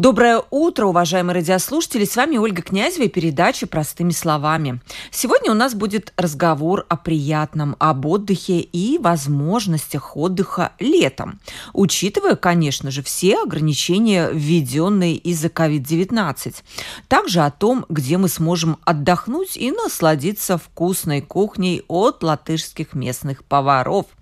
Доброе утро, уважаемые радиослушатели! С вами Ольга Князева и передача «Простыми словами». Сегодня у нас будет разговор о приятном, об отдыхе и возможностях отдыха летом, учитывая, конечно же, все ограничения, введенные из-за COVID-19. Также о том, где мы сможем отдохнуть и насладиться вкусной кухней от латышских местных поваров –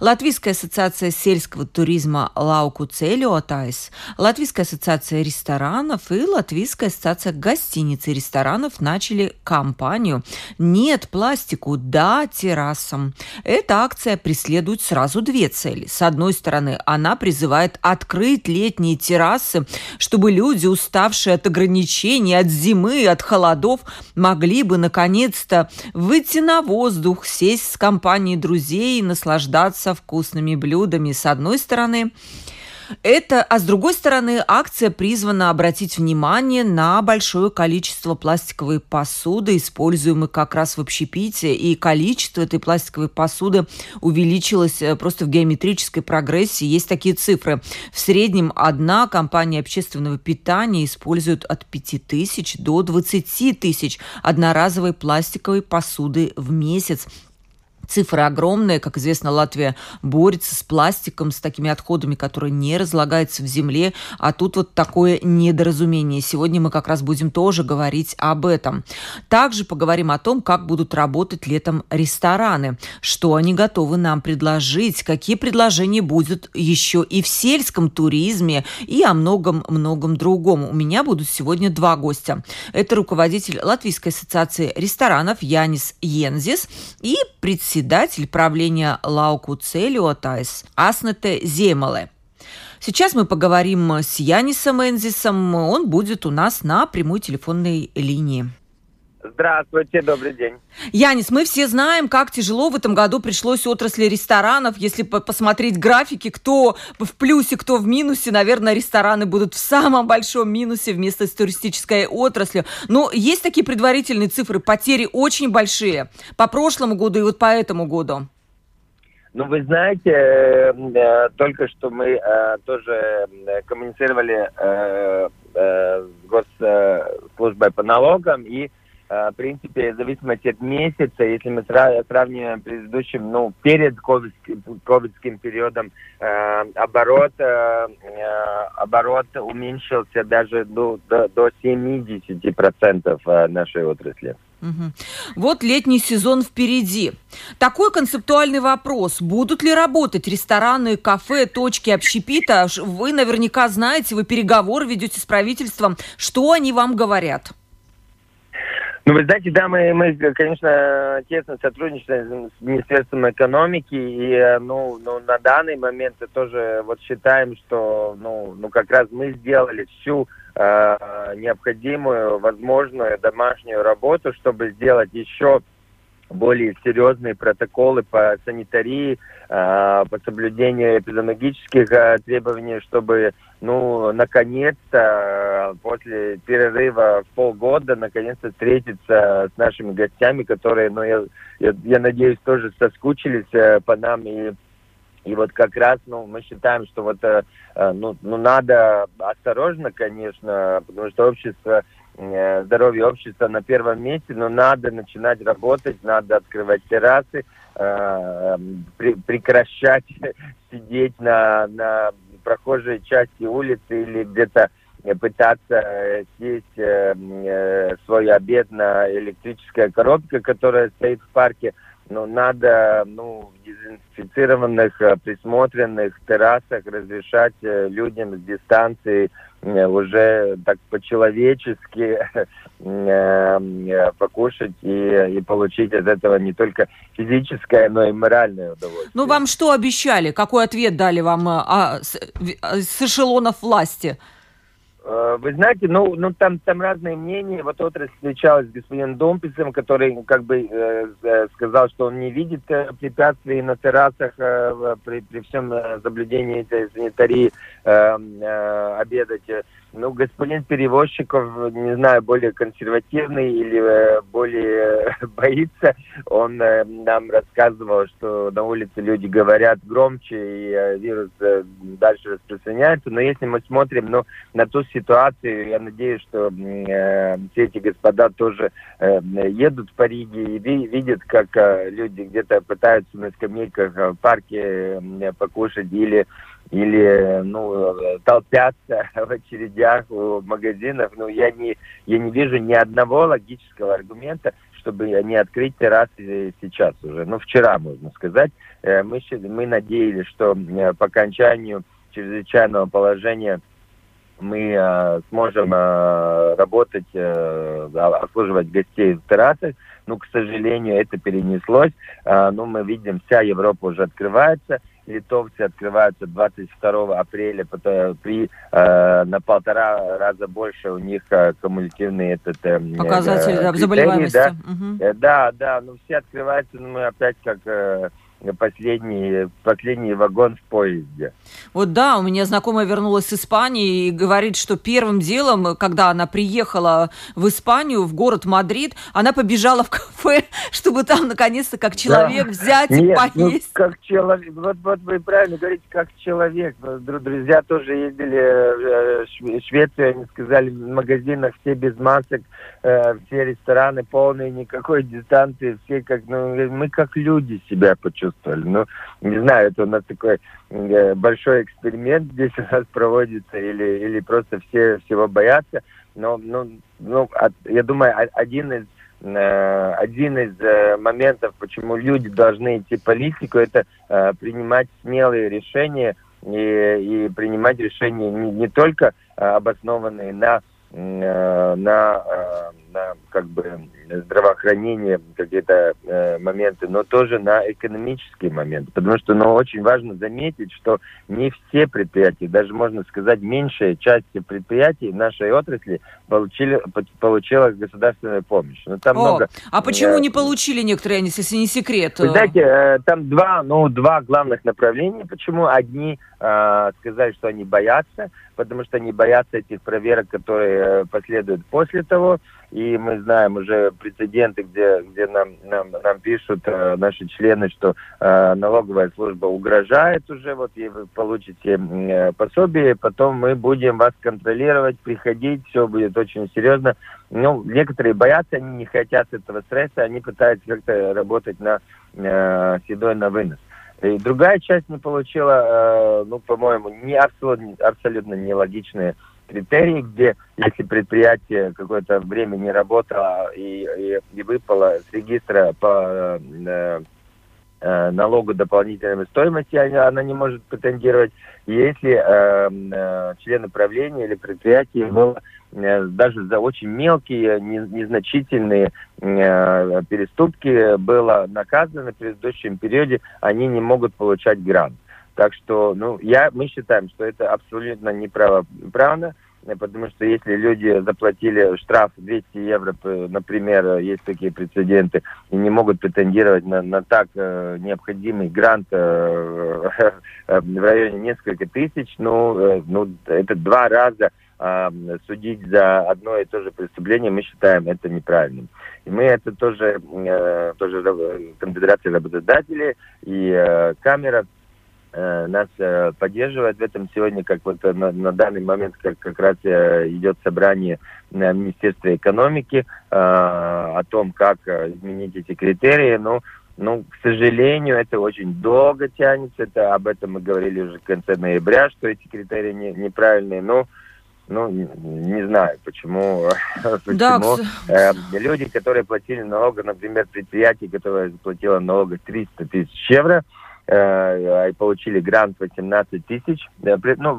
Латвийская ассоциация сельского туризма Лауку Целиотайс, Латвийская ассоциация ресторанов и Латвийская ассоциация гостиниц и ресторанов начали кампанию «Нет пластику, да террасам». Эта акция преследует сразу две цели. С одной стороны, она призывает открыть летние террасы, чтобы люди, уставшие от ограничений, от зимы, от холодов, могли бы наконец-то выйти на воздух, сесть с компанией друзей и наслаждаться наслаждаться вкусными блюдами с одной стороны, это, а с другой стороны, акция призвана обратить внимание на большое количество пластиковой посуды, используемой как раз в общепите, и количество этой пластиковой посуды увеличилось э, просто в геометрической прогрессии. Есть такие цифры. В среднем одна компания общественного питания использует от 5 тысяч до 20 тысяч одноразовой пластиковой посуды в месяц. Цифры огромные. Как известно, Латвия борется с пластиком, с такими отходами, которые не разлагаются в земле. А тут вот такое недоразумение. Сегодня мы как раз будем тоже говорить об этом. Также поговорим о том, как будут работать летом рестораны, что они готовы нам предложить, какие предложения будут еще и в сельском туризме, и о многом-многом другом. У меня будут сегодня два гостя. Это руководитель Латвийской ассоциации ресторанов Янис Йензис и председатель председатель правления Лауку Целиотайс Аснете Земале. Сейчас мы поговорим с Янисом Энзисом. Он будет у нас на прямой телефонной линии. Здравствуйте, добрый день. Янис, мы все знаем, как тяжело в этом году пришлось отрасли ресторанов. Если посмотреть графики, кто в плюсе, кто в минусе, наверное, рестораны будут в самом большом минусе вместо с туристической отраслью. Но есть такие предварительные цифры, потери очень большие по прошлому году и вот по этому году. Ну, вы знаете, э, э, только что мы э, тоже коммуницировали с госслужбой по налогам, и Э, в принципе, в зависимости от месяца, если мы сравниваем предыдущим, ну, перед ковидским периодом, э, оборот, э, э, оборот уменьшился даже до, до, до 70% нашей отрасли. Угу. Вот летний сезон впереди. Такой концептуальный вопрос. Будут ли работать рестораны, кафе, точки общепита? Вы наверняка знаете, вы переговоры ведете с правительством. Что они вам говорят? Ну, вы знаете, да, мы, мы, конечно, тесно сотрудничаем с Министерством экономики, и, э, ну, ну, на данный момент тоже вот считаем, что, ну, ну, как раз мы сделали всю э, необходимую, возможную домашнюю работу, чтобы сделать еще более серьезные протоколы по санитарии, э, по соблюдению эпидемиологических э, требований, чтобы, ну, наконец-то, после перерыва в полгода, наконец-то встретиться с нашими гостями, которые, ну, я, я, я надеюсь, тоже соскучились э, по нам. И и вот как раз, ну, мы считаем, что вот, э, ну, ну, надо осторожно, конечно, потому что общество Э, здоровье общества на первом месте, но надо начинать работать, надо открывать террасы, э, при, прекращать сидеть на, на прохожей части улицы или где-то пытаться съесть э, э, свой обед на электрической коробке, которая стоит в парке. Но надо ну, в дезинфицированных, э, присмотренных террасах разрешать э, людям с дистанции уже так по-человечески э, покушать и, и получить от этого не только физическое, но и моральное удовольствие. Ну, вам что обещали? Какой ответ дали вам а, с, с эшелонов власти? Э, вы знаете, ну, ну там, там разные мнения. Вот отрасль встречалась с господином Домписом, который как бы э, э, сказал, что он не видит э, препятствий на террасах э, при, при всем соблюдении этой санитарии э, э, обедать. Ну, господин Перевозчиков, не знаю, более консервативный или э, более боится. Он э, нам рассказывал, что на улице люди говорят громче, и э, вирус э, дальше распространяется. Но если мы смотрим ну, на ту ситуацию, я надеюсь, что э, все эти господа тоже э, едут по Риге и ви видят, как э, люди где-то пытаются на скамейках в парке э, покушать или или ну, толпятся в очередях у магазинов, но я не, я не вижу ни одного логического аргумента, чтобы не открыть террасы сейчас уже. Ну, вчера, можно сказать. Э, мы, мы надеялись, что э, по окончанию чрезвычайного положения мы э, сможем э, работать, э, обслуживать гостей в террасах. Ну, к сожалению, это перенеслось. Э, ну, мы видим, вся Европа уже открывается литовцы открываются 22 апреля при э, на полтора раза больше у них э, кумулятивный этот э, показатель э, заболеваемости. Да, угу. да, да, ну все открываются, но мы опять как э, последний, последний вагон в поезде. Вот да, у меня знакомая вернулась с Испании и говорит, что первым делом, когда она приехала в Испанию, в город Мадрид, она побежала в кафе, чтобы там наконец-то как человек да. взять Нет, и ну, поесть. Ну, как человек, вот, вот вы правильно говорите, как человек. Друзья тоже ездили в Швецию, они сказали, в магазинах все без масок, э, все рестораны полные, никакой дистанции, все как, ну, мы как люди себя почувствовали почувствовали. Ну, не знаю, это у нас такой э, большой эксперимент здесь у нас проводится, или, или просто все всего боятся. Но, ну, ну, от, я думаю, один из э, один из э, моментов, почему люди должны идти в политику, это принимать смелые решения и, и принимать решения не, не только обоснованные на на, на как бы здравоохранение какие-то э, моменты, но тоже на экономические моменты. Потому что ну, очень важно заметить, что не все предприятия, даже можно сказать, меньшая часть предприятий нашей отрасли получили, получила государственную помощь. Но ну, там О, много, а почему э, не получили некоторые, если не секрет? Вы знаете, э, там два, ну, два главных направления. Почему одни э, сказали, что они боятся, потому что они боятся этих проверок, которые э, последуют после того. И мы знаем уже прецеденты, где, где нам, нам, нам пишут э, наши члены, что э, налоговая служба угрожает уже, вот и вы получите э, пособие, потом мы будем вас контролировать, приходить, все будет очень серьезно. Ну, некоторые боятся, они не хотят этого стресса, они пытаются как-то работать на э, седой на вынос. И другая часть не получила, э, ну, по-моему, не абсолютно, абсолютно нелогичные критерии, где если предприятие какое-то время не работало и, и, и выпало с регистра по э, э, налогу дополнительной стоимости, она, она не может претендировать. Если э, э, члены правления или предприятия было Э, даже за очень мелкие, незначительные э, переступки было наказано в предыдущем периоде, они не могут получать грант. Так что, ну, я, мы считаем, что это абсолютно неправоправно, э, потому что если люди заплатили штраф 200 евро, например, есть такие прецеденты, и не могут претендировать на, на так э, необходимый грант э, в районе несколько тысяч, ну, э, ну, это два раза судить за одно и то же преступление, мы считаем это неправильным. И мы это тоже, э, тоже конфедерация работодателей и э, камера э, нас поддерживает в этом сегодня, как вот на, на данный момент как, как раз идет собрание на Министерства экономики о том, как изменить эти критерии. Но ну, к сожалению, это очень долго тянется. Это об этом мы говорили уже в конце ноября, что эти критерии не, неправильные. Но ну, не знаю, почему, почему э, люди, которые платили налог, например, предприятие, которое заплатило налог 300 тысяч евро, э, и получили грант 18 тысяч, э, ну,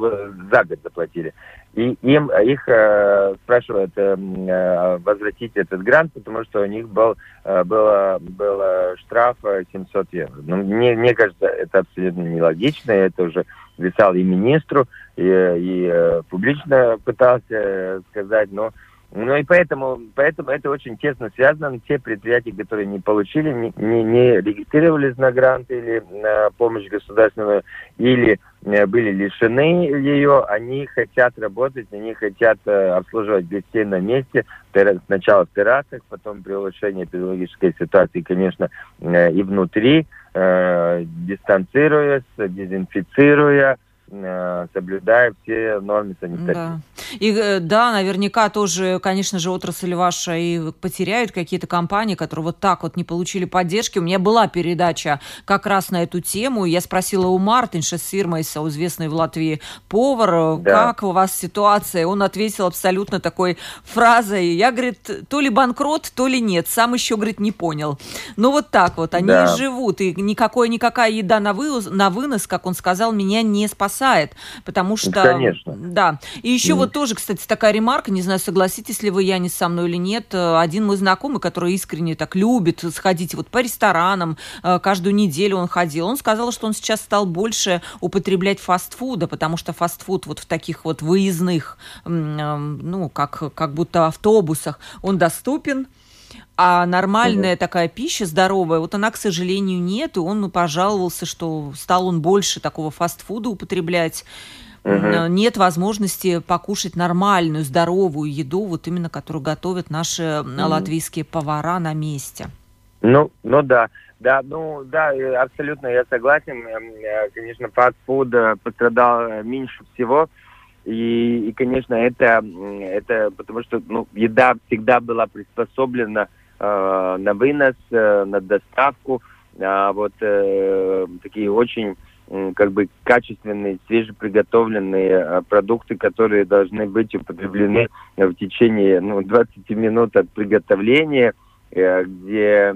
за год заплатили. И им их э, спрашивают э, э возвратить этот грант, потому что у них был, э, было, было штраф 700 евро. Ну, мне, мне кажется, это абсолютно нелогично, это уже писал и министру, и, и э, публично пытался сказать, но ну и поэтому, поэтому это очень тесно связано. Те предприятия, которые не получили, не, не, не регистрировались на грант или на помощь государственную, или э, были лишены ее, они хотят работать, они хотят обслуживать гостей на месте, сначала в террасах, потом при улучшении эпидемиологической ситуации, конечно, и внутри, дистанцируясь, дезинфицируя, Э, соблюдая все нормы санитарии. Да. И э, да, наверняка тоже, конечно же, отрасль ваша и потеряют какие-то компании, которые вот так вот не получили поддержки. У меня была передача как раз на эту тему. Я спросила у Мартинша Сирмайса, известный в Латвии повар, да. как у вас ситуация. Он ответил абсолютно такой фразой. Я, говорит, то ли банкрот, то ли нет. Сам еще, говорит, не понял. Ну вот так вот, они да. живут. И никакой, никакая еда на, вынос, на вынос, как он сказал, меня не спасает спасает, потому что... Конечно. Да. И еще mm. вот тоже, кстати, такая ремарка, не знаю, согласитесь ли вы, я не со мной или нет, один мой знакомый, который искренне так любит сходить вот по ресторанам, э, каждую неделю он ходил, он сказал, что он сейчас стал больше употреблять фастфуда, потому что фастфуд вот в таких вот выездных, э, ну, как, как будто автобусах, он доступен, а нормальная угу. такая пища здоровая, вот она, к сожалению, нет. И он ну, пожаловался, что стал он больше такого фастфуда употреблять. Угу. Нет возможности покушать нормальную, здоровую еду, вот именно которую готовят наши угу. латвийские повара на месте. Ну, ну да. Да, ну да, абсолютно я согласен. Э, конечно, фастфуд э, пострадал меньше всего. И, и, конечно, это, это потому что ну, еда всегда была приспособлена э, на вынос, э, на доставку. А вот э, такие очень э, как бы качественные, свежеприготовленные э, продукты, которые должны быть употреблены в течение ну, 20 минут от приготовления, э, где,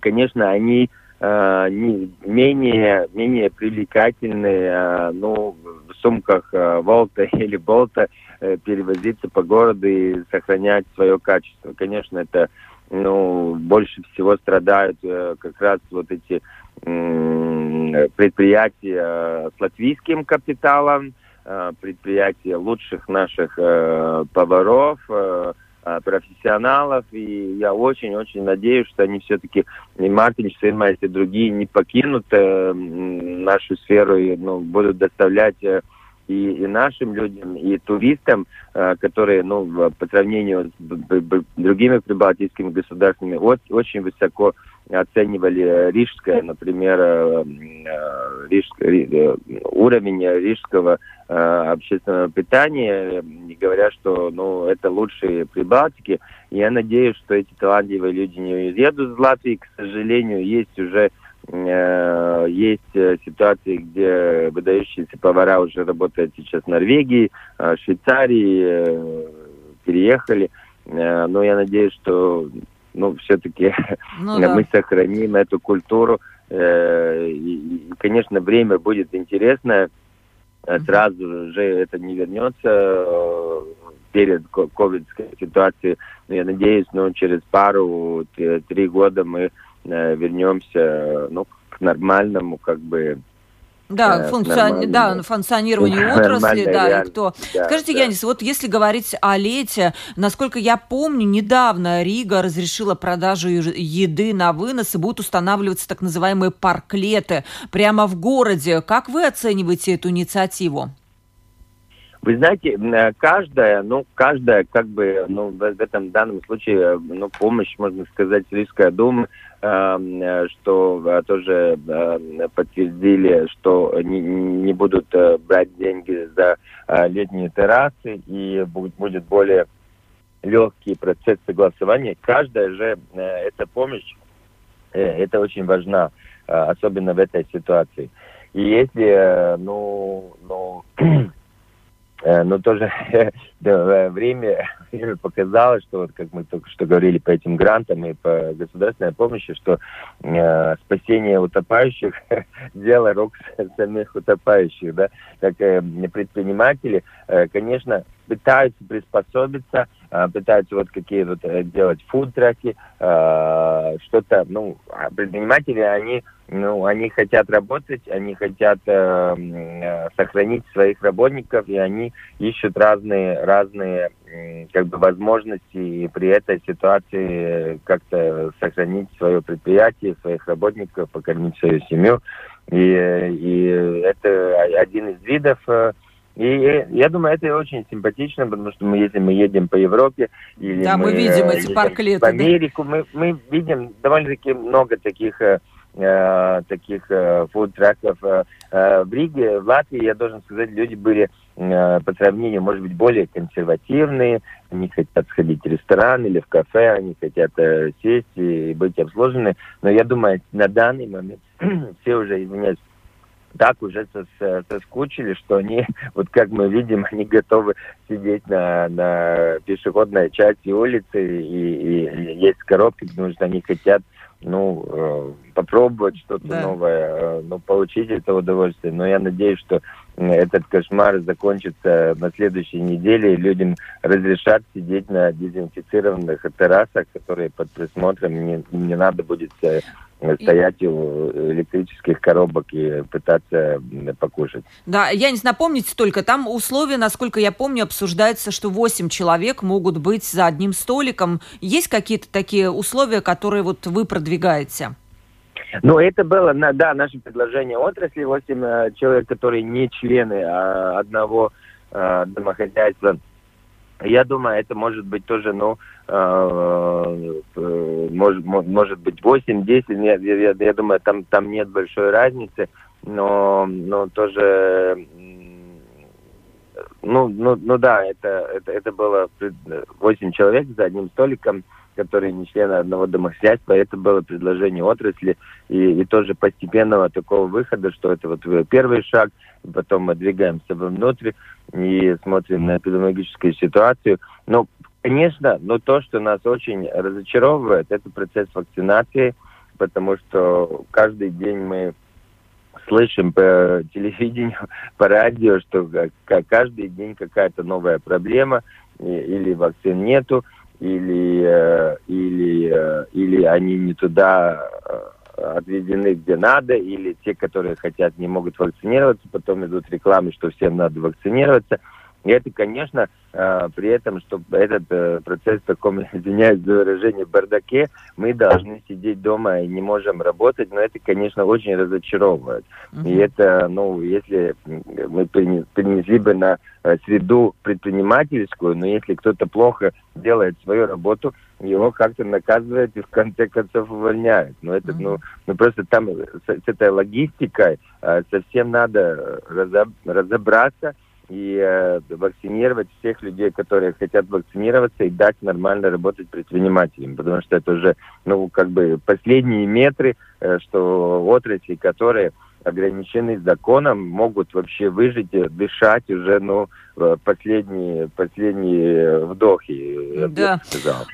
конечно, они э, не, менее, менее привлекательные, э, ну, в сумках э, Волта или Болта э, перевозиться по городу и сохранять свое качество. Конечно, это ну, больше всего страдают э, как раз вот эти э, предприятия с латвийским капиталом, э, предприятия лучших наших э, поваров, э, э профессионалов, и я очень-очень надеюсь, что они все-таки, и Мартин Штермайс, и другие не покинут э, нашу сферу и ну, будут доставлять э, и, и нашим людям, и туристам, э, которые, ну, по сравнению с другими прибалтийскими государствами, очень высоко оценивали рижское, например, э, э, рижское, уровень рижского общественного питания, говоря, что ну, это лучшие Прибалтики. Я надеюсь, что эти талантливые люди не уедут из Латвии. К сожалению, есть уже Э, есть э, ситуации, где выдающиеся повара уже работают сейчас в Норвегии, э, Швейцарии, переехали. Но я надеюсь, что ну, все-таки ну, да. мы сохраним эту культуру. И, конечно, время будет интересное. Сразу же это не вернется перед ковидской ситуацией. Но я надеюсь, ну, через пару-три года мы Э, вернемся ну, к нормальному как бы да, э, функциони... да, функционированию отрасли, да, и кто. Да, Скажите, да. Янис, вот если говорить о лете, насколько я помню, недавно Рига разрешила продажу еды на вынос и будут устанавливаться так называемые парклеты прямо в городе. Как вы оцениваете эту инициативу? Вы знаете, э, каждая, ну, каждая, как бы, ну, в этом данном случае, ну, помощь, можно сказать, Рижская дума, э, что э, тоже э, подтвердили, что не, не будут брать деньги за летние террасы и будет более легкий процесс согласования. Каждая же эта помощь, это очень важно, особенно в этой ситуации. И если, ну, ну Э, но тоже время, время показало, что вот как мы только что говорили по этим грантам и по государственной помощи, что э, спасение утопающих дело рук самих утопающих, да, как э, предприниматели, э, конечно, пытаются приспособиться, э, пытаются вот какие вот э, делать фудтраки, э, что-то, ну, а предприниматели, они ну, они хотят работать, они хотят э, э, сохранить своих работников, и они ищут разные, разные э, как бы возможности и при этой ситуации как-то сохранить свое предприятие, своих работников, покормить свою семью. И, и это один из видов. И я думаю, это очень симпатично, потому что мы, если мы едем по Европе или да, мы, мы видим эти парклеты, в Америку, да? мы, мы видим довольно-таки много таких э, таких э, фуд-траков. Э, э, в Риге, в Латвии, я должен сказать, люди были э, по сравнению, может быть, более консервативные. Они хотят сходить в ресторан или в кафе, они хотят э, сесть и быть обслужены. Но я думаю, на данный момент все уже, извиняюсь, так уже соскучили, что они, вот как мы видим, они готовы сидеть на, на пешеходной части улицы и, и есть коробки, потому что они хотят ну, э, попробовать что-то да. новое, э, ну, получить это удовольствие. Но я надеюсь, что этот кошмар закончится на следующей неделе, и людям разрешат сидеть на дезинфицированных террасах, которые под присмотром, не, не надо будет э, стоять у электрических коробок и пытаться покушать. Да, я не напомните только, там условия, насколько я помню, обсуждается, что 8 человек могут быть за одним столиком. Есть какие-то такие условия, которые вот вы продвигаете? Ну, это было, да, наше предложение отрасли, 8 э, человек, которые не члены а одного э, домохозяйства. Я думаю, это может быть тоже, ну, э, э может, может быть 8-10, я, я, я думаю, там, там нет большой разницы, но, но тоже, ну, ну, ну да, это, это, это было 8 человек за одним столиком, которые не члены одного домохозяйства. Это было предложение отрасли и, и тоже постепенного такого выхода, что это вот первый шаг, потом мы двигаемся внутрь и смотрим на эпидемиологическую ситуацию. Но, конечно, но то, что нас очень разочаровывает, это процесс вакцинации, потому что каждый день мы слышим по телевидению, по радио, что каждый день какая-то новая проблема, или вакцин нету, или, э, или, э, или они не туда э, отведены где надо, или те, которые хотят, не могут вакцинироваться, потом идут рекламы, что всем надо вакцинироваться. И это, конечно, э, при этом, чтобы этот э, процесс в таком, извиняюсь за выражение, бардаке, мы должны сидеть дома и не можем работать, но это, конечно, очень разочаровывает. И это, ну, если мы принесли бы на э, среду предпринимательскую, но если кто-то плохо делает свою работу, его как-то наказывают и в конце концов увольняют. Но это, uh-huh. ну, ну просто там с, с этой логистикой э, совсем надо разоб, разобраться, и э, вакцинировать всех людей, которые хотят вакцинироваться и дать нормально работать предпринимателям, потому что это уже, ну, как бы последние метры, э, что отрасли, которые ограничены законом, могут вообще выжить, дышать уже, ну, Э, последние, последние вдохи. Да.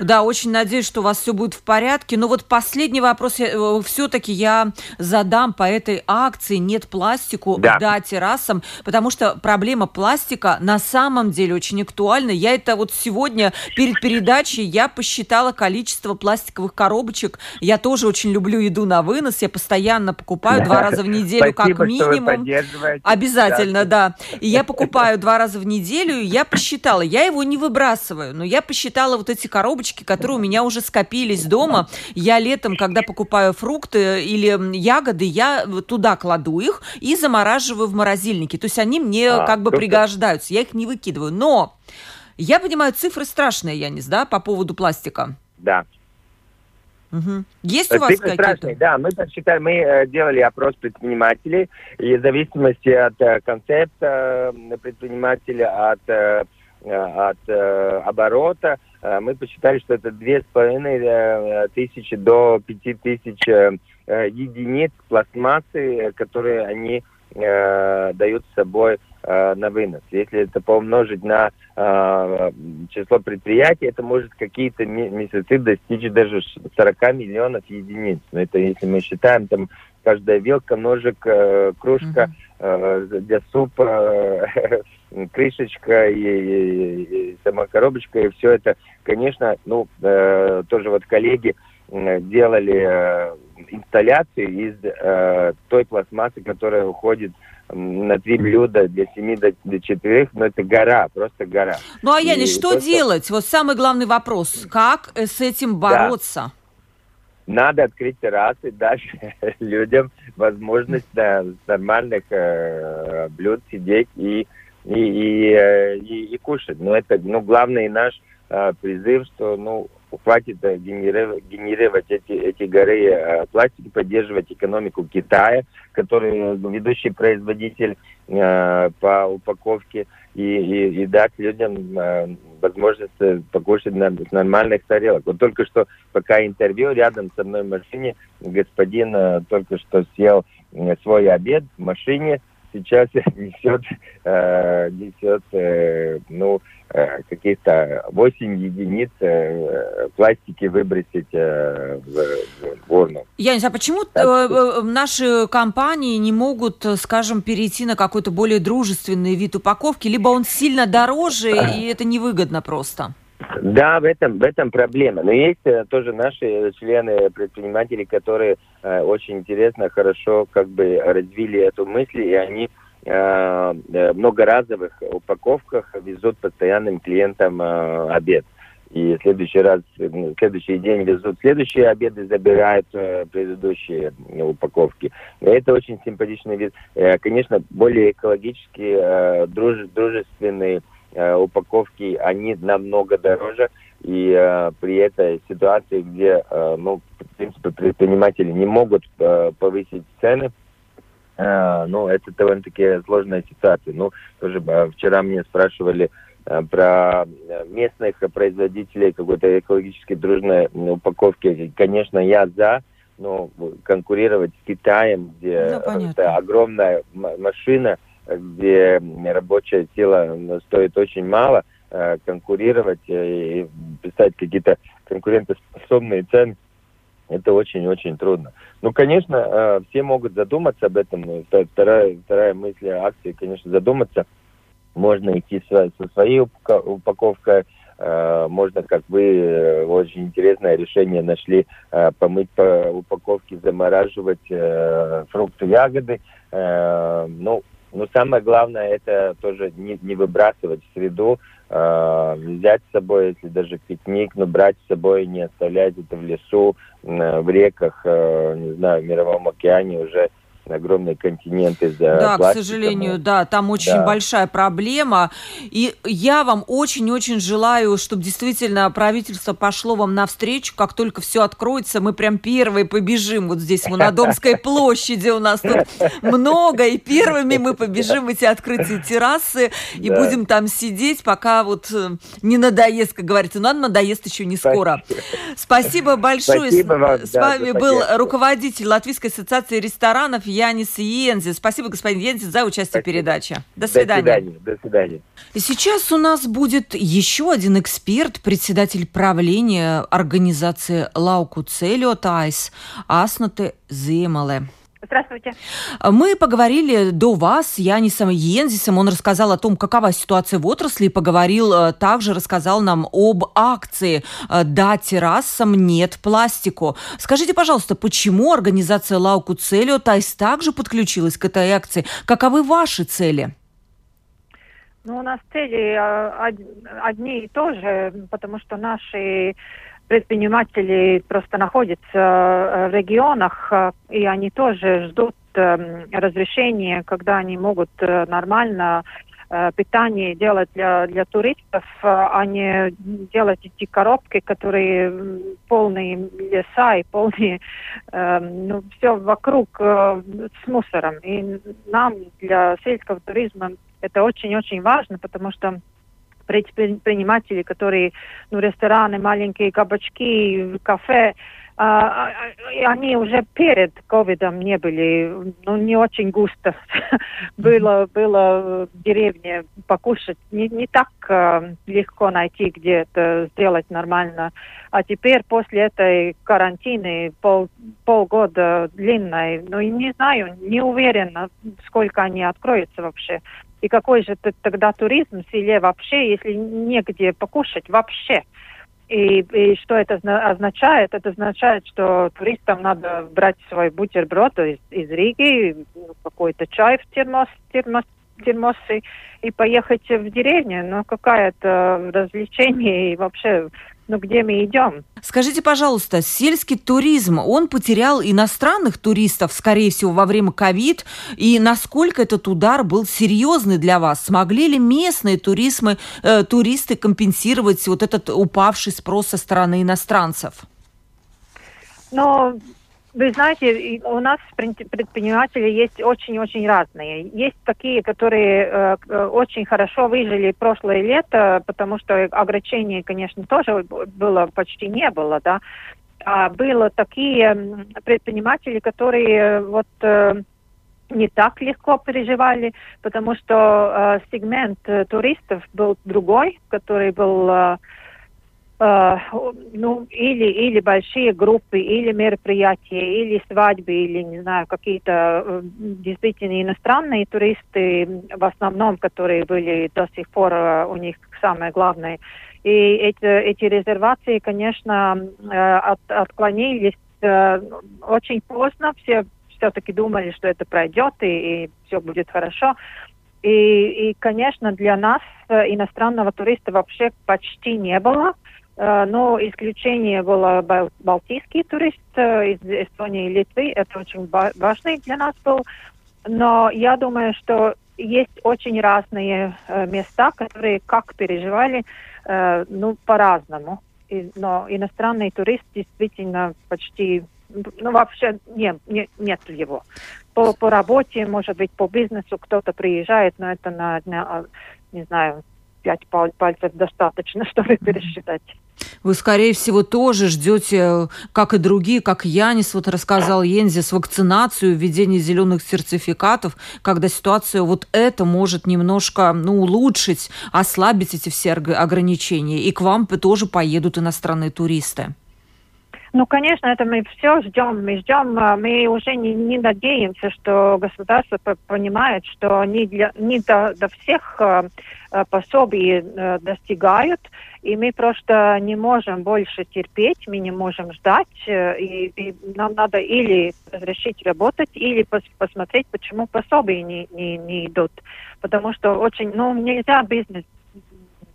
да, очень надеюсь, что у вас все будет в порядке. Но вот последний вопрос э, все-таки я задам по этой акции «Нет пластику, да, да террасам», потому что проблема пластика на самом деле очень актуальна. Я это вот сегодня перед передачей я посчитала количество пластиковых коробочек. Я тоже очень люблю еду на вынос, я постоянно покупаю два раза в неделю как минимум. Обязательно, да. И я покупаю два раза в неделю неделю, я посчитала, я его не выбрасываю, но я посчитала вот эти коробочки, которые у меня уже скопились дома. Я летом, когда покупаю фрукты или ягоды, я туда кладу их и замораживаю в морозильнике. То есть они мне а, как бы пригождаются, я их не выкидываю. Но я понимаю, цифры страшные, Янис, да, по поводу пластика? Да, Угу. Есть у вас какие-то? Да, мы подсчитали, мы э, делали опрос предпринимателей, и в зависимости от э, концепта э, предпринимателя, от, э, от э, оборота, э, мы посчитали, что это две с половиной э, тысячи до пяти тысяч э, единиц пластмассы, которые они э, дают с собой э, на вынос. Если это помножить на э, число предприятий, это может какие-то месяцы достичь даже 40 миллионов единиц. Но это если мы считаем, там каждая вилка, ножик, э, кружка э, для супа, э, крышечка и, и, и сама коробочка, и все это, конечно, ну, э, тоже вот коллеги э, делали э, инсталляции из э, той пластмассы, которая уходит на три блюда для семи до, до четырех, но это гора, просто гора. Ну, а, Яни, что, просто... делать? Вот самый главный вопрос. Как с этим бороться? надо открыть террасы, дать людям возможность да, нормальных э, блюд сидеть и, и, и, э, и, и кушать. Но это ну, главный наш э, призыв, что ну, хватит э, генерировать, генерировать эти, эти горы э, пластики, поддерживать экономику Китая, который ведущий производитель э, по упаковке, и, и, и дать людям э, возможность э, покушать на, с нормальных тарелок. Вот только что, пока интервью, рядом со мной в машине господин э, только что съел э, свой обед в машине, сейчас несет, э, несет э, ну, э, каких-то 8 единиц э, пластики выбросить э, в, в урну. Я не знаю, почему так, э, наши компании не могут, скажем, перейти на какой-то более дружественный вид упаковки, либо он сильно дороже, и это невыгодно просто? Да, в этом, в этом проблема. Но есть э, тоже наши члены предприниматели, которые э, очень интересно, хорошо как бы развили эту мысль, и они э, э многоразовых упаковках везут постоянным клиентам э, обед. И в следующий раз, в следующий день везут следующие обеды, забирают э, предыдущие упаковки. И это очень симпатичный вид. Э, конечно, более экологически э, друж, дружественный э, упаковки, они намного дороже. И э, при этой ситуации, где, э, ну, в принципе, предприниматели не могут э, повысить цены, э, ну, это довольно-таки сложная ситуация. Ну, тоже э, вчера мне спрашивали э, про местных производителей какой-то экологически дружной упаковки. Конечно, я за, но конкурировать с Китаем, где ну, это огромная машина, где рабочая сила стоит очень мало, э, конкурировать э, и писать какие-то конкурентоспособные цены, это очень-очень трудно. Ну, конечно, э, все могут задуматься об этом. Вторая, вторая мысль акции, конечно, задуматься. Можно идти со своей упаковкой, можно, как вы, очень интересное решение нашли, помыть по упаковке, замораживать фрукты, ягоды. Ну, но самое главное это тоже не, не выбрасывать в среду, э, взять с собой, если даже пикник, но брать с собой, не оставлять это в лесу, э, в реках, э, не знаю, в Мировом океане уже огромные континенты за Да, пластиком. к сожалению, да, там очень да. большая проблема. И я вам очень-очень желаю, чтобы действительно правительство пошло вам навстречу, как только все откроется, мы прям первые побежим. Вот здесь мы на Домской площади у нас тут много, и первыми мы побежим эти открытые террасы и будем там сидеть, пока вот э, не надоест, как говорится. Но надоест еще не скоро. Спасибо большое. Спасибо вам, С вами был руководитель Латвийской ассоциации ресторанов Янис Йензи. Спасибо, господин Йензи, за участие Спасибо. в передаче. До свидания. До свидания. До свидания. Сейчас у нас будет еще один эксперт, председатель правления организации Лауку Целио Тайс Аснуте Земале. Здравствуйте. Мы поговорили до вас с Янисом Йензисом. Он рассказал о том, какова ситуация в отрасли, и поговорил, э, также рассказал нам об акции э, «Да, террасам нет пластику». Скажите, пожалуйста, почему организация Лауку Целио Тайс также подключилась к этой акции? Каковы ваши цели? Ну, у нас цели э, одни и то же, потому что наши предприниматели просто находятся э, в регионах, э, и они тоже ждут эм, разрешения, когда они могут э, нормально питание делать для, для туристов, а не делать эти коробки, которые полные леса и полные, э, ну, все вокруг э, с мусором. И нам для сельского туризма это очень-очень важно, потому что предприниматели, которые, ну, рестораны, маленькие кабачки, кафе, а, а, они уже перед ковидом не были, ну, не очень густо было, было в деревне покушать. Не, не так э, легко найти, где это сделать нормально. А теперь после этой карантины пол, полгода длинной, ну, не знаю, не уверена, сколько они откроются вообще. И какой же тогда туризм в селе вообще, если негде покушать вообще? И, и что это означает? Это означает, что туристам надо брать свой бутерброд из, из Риги, какой-то чай в термос, термос, термосы и поехать в деревню. Ну, какая-то развлечение и вообще ну, где мы идем. Скажите, пожалуйста, сельский туризм, он потерял иностранных туристов, скорее всего, во время ковид, и насколько этот удар был серьезный для вас? Смогли ли местные туризмы, э, туристы компенсировать вот этот упавший спрос со стороны иностранцев? Ну, вы знаете, у нас предприниматели есть очень-очень разные. Есть такие, которые э, э, очень хорошо выжили прошлое лето, потому что ограничений, конечно, тоже было почти не было, да. А было такие предприниматели, которые вот э, не так легко переживали, потому что э, сегмент э, туристов был другой, который был э, Uh, ну, или, или большие группы, или мероприятия, или свадьбы, или, не знаю, какие-то uh, действительно иностранные туристы, в основном, которые были до сих пор uh, у них самое главное. И эти, эти резервации, конечно, от, отклонились очень поздно. Все все-таки думали, что это пройдет и, и все будет хорошо. И, и, конечно, для нас иностранного туриста вообще почти не было. Э, но исключение было балтийский турист э, из Эстонии и Литвы. Это очень важный для нас был. Но я думаю, что есть очень разные э, места, которые как переживали, ну, по-разному. но иностранный турист действительно почти, ну, вообще не, не, нет его. По, по работе, может быть, по бизнесу кто-то приезжает, но это на, на не знаю, пять пальцев достаточно, чтобы пересчитать. Вы, скорее всего, тоже ждете, как и другие, как Янис вот рассказал Йензис, вакцинацию, введение зеленых сертификатов, когда ситуация вот это может немножко ну, улучшить, ослабить эти все ограничения. И к вам тоже поедут иностранные туристы. Ну, конечно, это мы все ждем. Мы ждем, а, мы уже не, не надеемся, что государство понимает, что они для, не до, до всех э, пособий э, достигают, и мы просто не можем больше терпеть, мы не можем ждать, э, и, и нам надо или разрешить работать, или пос, посмотреть, почему пособия не, не, не идут. Потому что очень, ну, нельзя бизнес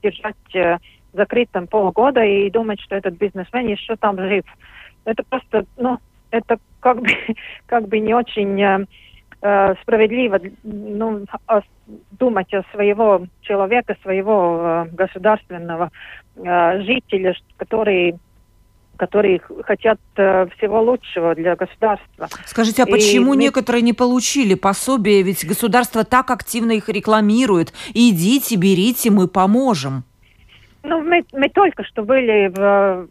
держать э, закрытым полгода и думать, что этот бизнесмен еще там жив. Это просто, ну, это как бы, как бы не очень э, э справедливо ну, думать о своего человека, своего э, государственного э, жителя, который которые хотят э, всего лучшего для государства. Скажите, а и почему мы... некоторые не получили пособие? Ведь государство так активно их рекламирует. Идите, берите, мы поможем. Ну, мы, мы только что были в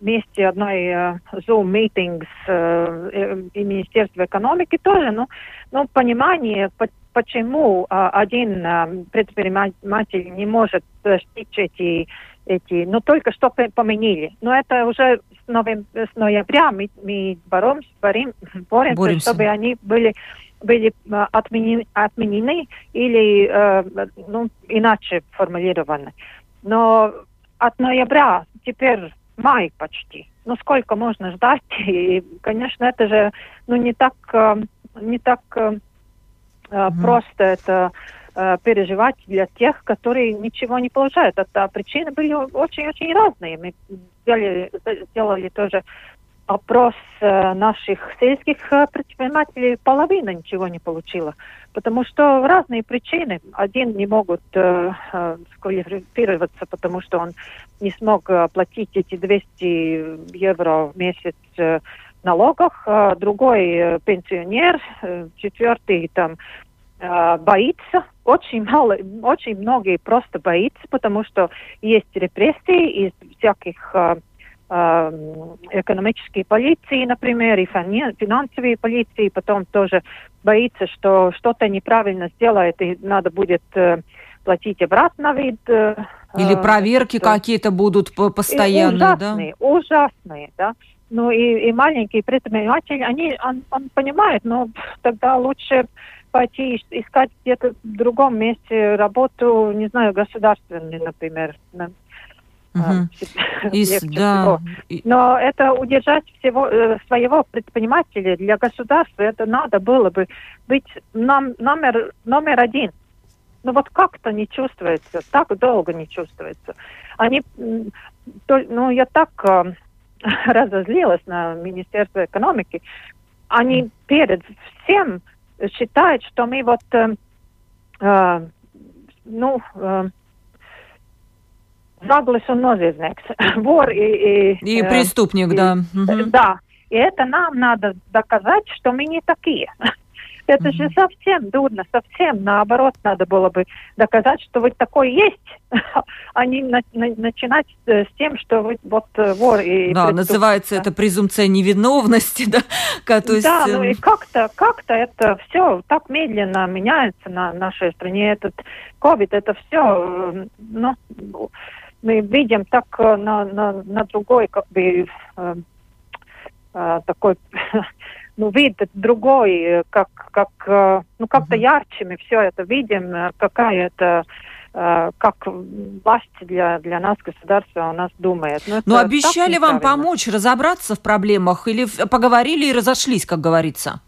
месте одной uh, Zoom meeting с uh, и Министерством экономики тоже, ну, ну понимание, по, почему uh, один uh, предприниматель не может достичь эти, эти, ну, только что поменили. Но это уже с, новем, с ноября мы, мы боремся, борим, боремся, боремся, чтобы они были были отменены, отменены или э, ну, иначе формулированы. Но от ноября теперь май почти. Ну сколько можно ждать? И, конечно, это же ну не так э, не так mm-hmm. просто это переживать для тех, которые ничего не получают. Это причины были очень-очень разные. Мы сделали, сделали тоже опрос э, наших сельских э, предпринимателей, половина ничего не получила. Потому что разные причины. Один не могут э, э, сквалифицироваться, потому что он не смог платить эти 200 евро в месяц э, налогов. А другой э, пенсионер, э, четвертый там э, боится. Очень мало, очень многие просто боятся, потому что есть репрессии из всяких э, экономические полиции, например, и финансовые полиции, потом тоже боится, что что-то неправильно сделает, и надо будет э, платить обратно вид. Э, Или проверки что... какие-то будут постоянные, ужасные, да? Ужасные, да. Ну и, и маленькие предприниматели, они, он, он понимает, но тогда лучше пойти искать где-то в другом месте работу, не знаю, государственную, например. Угу. Из, да. Но это удержать всего э, своего предпринимателя для государства, это надо было бы быть нам, номер, номер один. Но вот как-то не чувствуется, так долго не чувствуется. Они ну, я так э, разозлилась на Министерство экономики. Они перед всем считают, что мы вот, э, э, ну, э, Загlis un noziedznieks, вор и... И, и преступник, и, да. Да, и это нам надо доказать, что мы не такие. Это mm-hmm. же совсем дурно, совсем наоборот надо было бы доказать, что вы такой есть, а не на, на, начинать с тем, что вы вот вор и Да, называется это презумпция невиновности, да? То есть... Да, ну и как-то, как-то это все так медленно меняется на нашей стране. Этот COVID, это все, ну, мы видим так э, на, на, на другой, как бы, э, э, такой ну, вид другой, э, как, как, ну, как-то ярче мы все это видим, какая это как власть для, для нас, государства, у нас думает. Но, Но обещали вам помочь разобраться в проблемах или поговорили и разошлись, как говорится?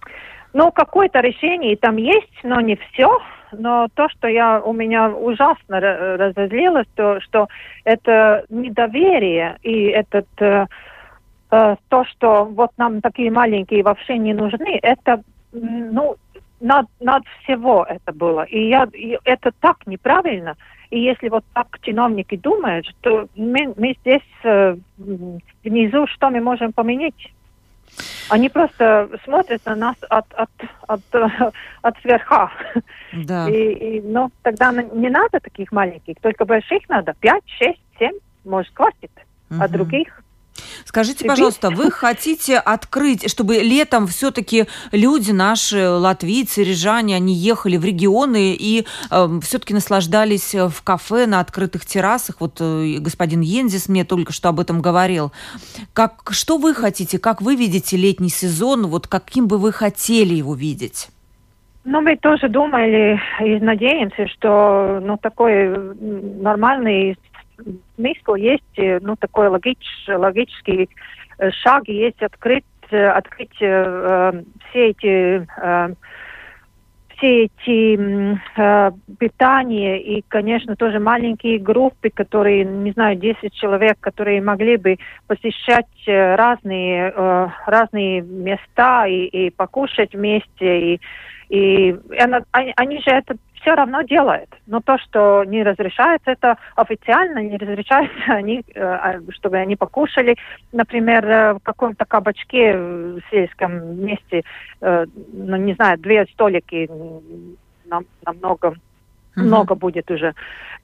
Ну, какое-то решение там есть, но не все. Но то, что я, у меня ужасно разозлилось, то, что это недоверие и этот Э, то, что вот нам такие маленькие вообще не нужны, это, ну, над, над всего это было. И, я, и это так неправильно. И если вот так чиновники думают, то мы, мы здесь э, внизу, что мы можем поменять? Они просто смотрят на нас от, от, от, от сверха. Да. И, и, ну, тогда не надо таких маленьких, только больших надо. Пять, шесть, семь, может, хватит. Угу. А других Скажите, пожалуйста, вы хотите открыть, чтобы летом все-таки люди наши, латвийцы, рижане, они ехали в регионы и э, все-таки наслаждались в кафе на открытых террасах. Вот э, господин Ензис мне только что об этом говорил. Как, что вы хотите, как вы видите летний сезон, вот каким бы вы хотели его видеть? Ну, мы тоже думали и надеемся, что ну, такой нормальный смысл есть, э, ну, такой логич, логический э, шаг, есть открыть, э, открыть э, все эти э, все эти э, питания и, конечно, тоже маленькие группы, которые, не знаю, 10 человек, которые могли бы посещать разные, э, разные места и, и покушать вместе. И, и она, они, они же это все равно делает. Но то, что не разрешается, это официально не разрешается, они, э, а, чтобы они покушали, например, э, в каком-то кабачке в сельском месте, э, ну, не знаю, две столики намного uh-huh. много будет уже.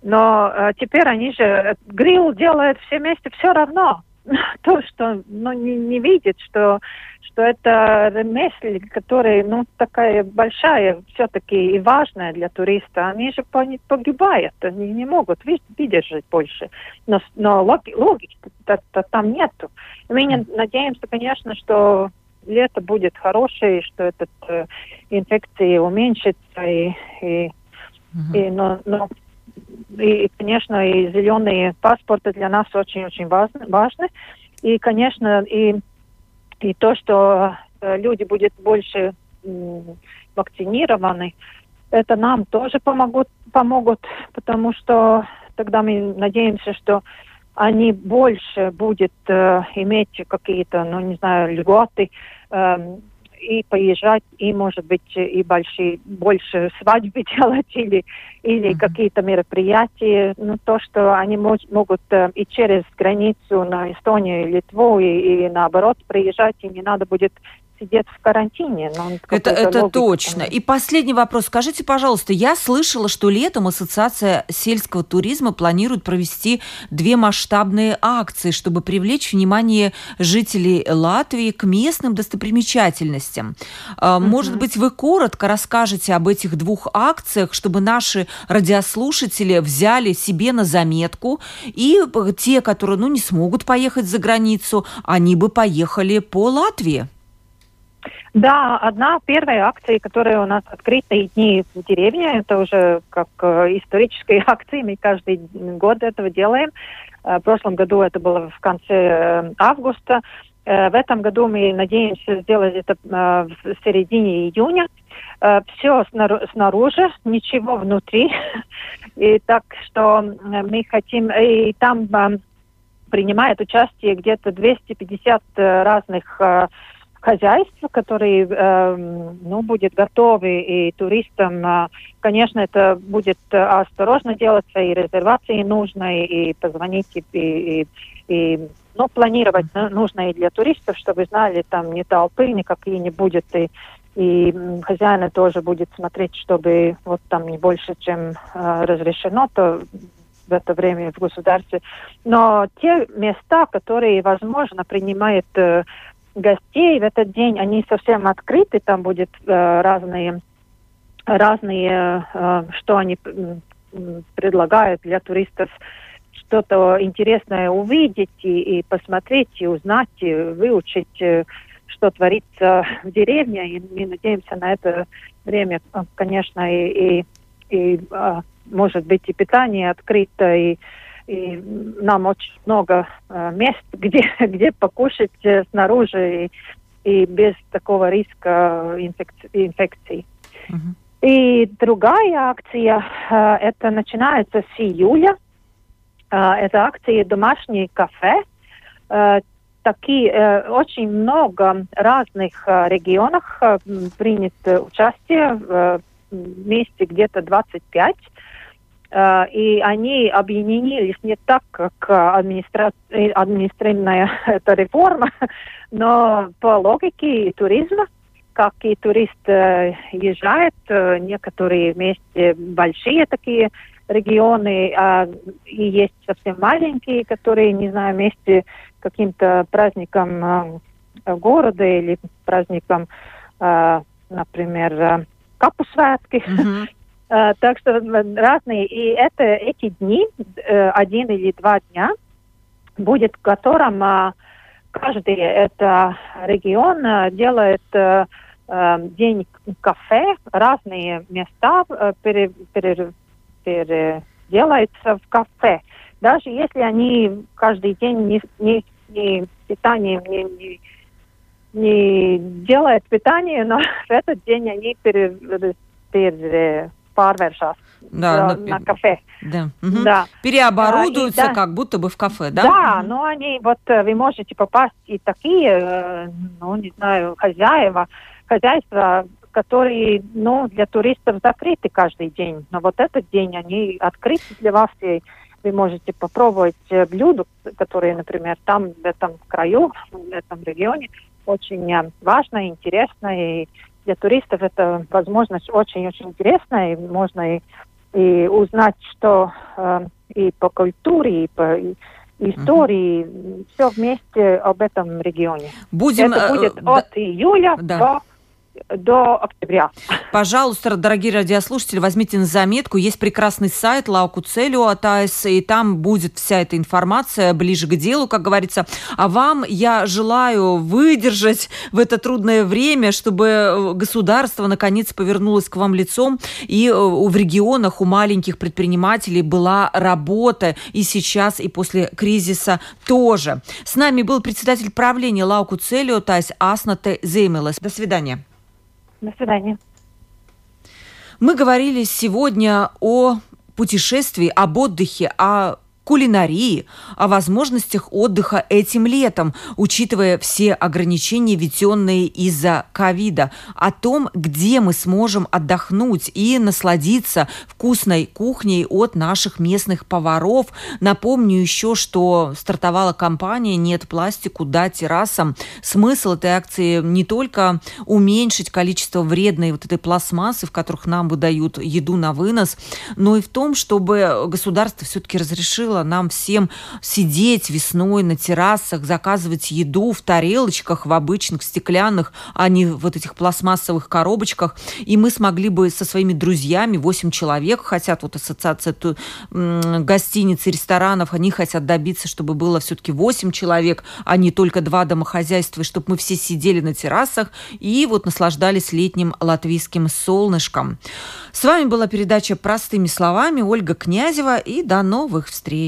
Но теперь они же грилл делают все вместе все равно. то, что ну, не, не видит, что, что это ремесль, который, ну, такая большая все-таки и важная для туриста, они же погибают, они не могут выдержать больше. Но, но логи, логики -то, -то там нету. Мы не надеемся, конечно, что лето будет хорошее, что этот э, инфекции уменьшится и, и, угу. и но, но и, конечно, и зеленые паспорты для нас очень-очень важны, важны. И, конечно, и, и то, что э, люди будут больше вакцинированы, это нам тоже помогут, помогут, потому что тогда мы надеемся, что они больше будут э, иметь какие-то, ну, не знаю, льготы, э, и поезжать, и, может быть, и большие, больше свадьбы делать, или, или mm-hmm. какие-то мероприятия. Ну, то, что они мож, могут э, и через границу на Эстонию и Литву, и, и наоборот приезжать, и не надо будет сидеть в карантине. Но это это точно. И последний вопрос. Скажите, пожалуйста, я слышала, что летом Ассоциация сельского туризма планирует провести две масштабные акции, чтобы привлечь внимание жителей Латвии к местным достопримечательностям. Uh-huh. Может быть, вы коротко расскажете об этих двух акциях, чтобы наши радиослушатели взяли себе на заметку, и те, которые ну, не смогут поехать за границу, они бы поехали по Латвии? Да, одна первая акция, которая у нас открытые дни в деревне, это уже как э, исторические акции, мы каждый год этого делаем. Э, в прошлом году это было в конце э, августа. Э, в этом году мы надеемся сделать это э, в середине июня. Э, все снаружи, ничего внутри. И так что мы хотим, и там принимает участие где-то 250 разных хозяйств, которые э, ну, будет готовы и туристам, э, конечно, это будет осторожно делаться, и резервации нужно, и, позвонить, и, и, и ну, планировать нужно и для туристов, чтобы знали, там не толпы никакие не будет, и, и хозяин тоже будет смотреть, чтобы вот там не больше, чем э, разрешено, то в это время в государстве. Но те места, которые, возможно, принимают э, гостей в этот день, они совсем открыты, там будет э, разные, разные э, что они предлагают для туристов что-то интересное увидеть и, и посмотреть, и узнать, и выучить, э, что творится в деревне. И мы надеемся на это время, конечно, и, и, и а, может быть и питание открыто, и и нам очень много э, мест, где, где покушать э, снаружи и, и без такого риска инфекци- инфекций. Uh-huh. И другая акция, э, это начинается с июля. Э, это акция «Домашние кафе». Э, такие э, очень много разных э, регионах э, принято участие в месте где-то 25 Э, и они объединились не так, как администра... административная эта реформа, но по логике туризма, как и турист э, езжает, э, некоторые вместе большие такие регионы, а, и есть совсем маленькие, которые, не знаю, вместе каким-то праздником города или праздником, например, Капусвятки, mm-hmm. Э, так что разные. И это эти дни, э, один или два дня, будет в котором э, каждый это регион делает день кафе, разные места пере, пере, переделаются в кафе. Даже если они каждый день не, не, не питанием не, не, не делают питание, но в этот день они пере, пере, pārvēršas да, на, на кафе. Да. Угу. да. Переоборудуются да, как будто бы в кафе, да? Да, но они, вот э, вы можете попасть и такие, э, ну, не знаю, хозяева, хозяйства, которые, ну, для туристов закрыты каждый день. Но вот этот день они открыты для вас, и вы можете попробовать э, блюда, которые, например, там, в этом краю, в этом регионе, очень важно, интересно, и для туристов это возможность очень-очень интересная, и можно и, и узнать, что э, и по культуре, и по и истории, угу. все вместе об этом регионе. Будем, это будет э, от июля да. До октября. Пожалуйста, дорогие радиослушатели, возьмите на заметку. Есть прекрасный сайт Lauku ceļotājs, и там будет вся эта информация ближе к делу, как говорится. А вам я желаю выдержать в это трудное время, чтобы государство наконец повернулось к вам лицом, и э, в регионах у маленьких предпринимателей была работа и сейчас, и после кризиса тоже. С нами был председатель правления Lauku ceļotājs Аснате Зиемеле. До свидания. До свидания. Мы говорили сегодня о путешествии, об отдыхе, о кулинарии, о возможностях отдыха этим летом, учитывая все ограничения, введенные из-за ковида, о том, где мы сможем отдохнуть и насладиться вкусной кухней от наших местных поваров. Напомню еще, что стартовала кампания «Нет пластику, да террасам». Смысл этой акции не только уменьшить количество вредной вот этой пластмассы, в которых нам выдают еду на вынос, но и в том, чтобы государство все-таки разрешило разрешила нам всем сидеть весной на террасах, заказывать еду в тарелочках, в обычных стеклянных, а не в вот этих пластмассовых коробочках. И мы смогли бы со своими друзьями, 8 человек хотят, вот ассоциация гостиниц и ресторанов, они хотят добиться, чтобы было все-таки 8 человек, а не только два домохозяйства, чтобы мы все сидели на террасах и вот наслаждались летним латвийским солнышком. С вами была передача «Простыми словами» Ольга Князева и до новых встреч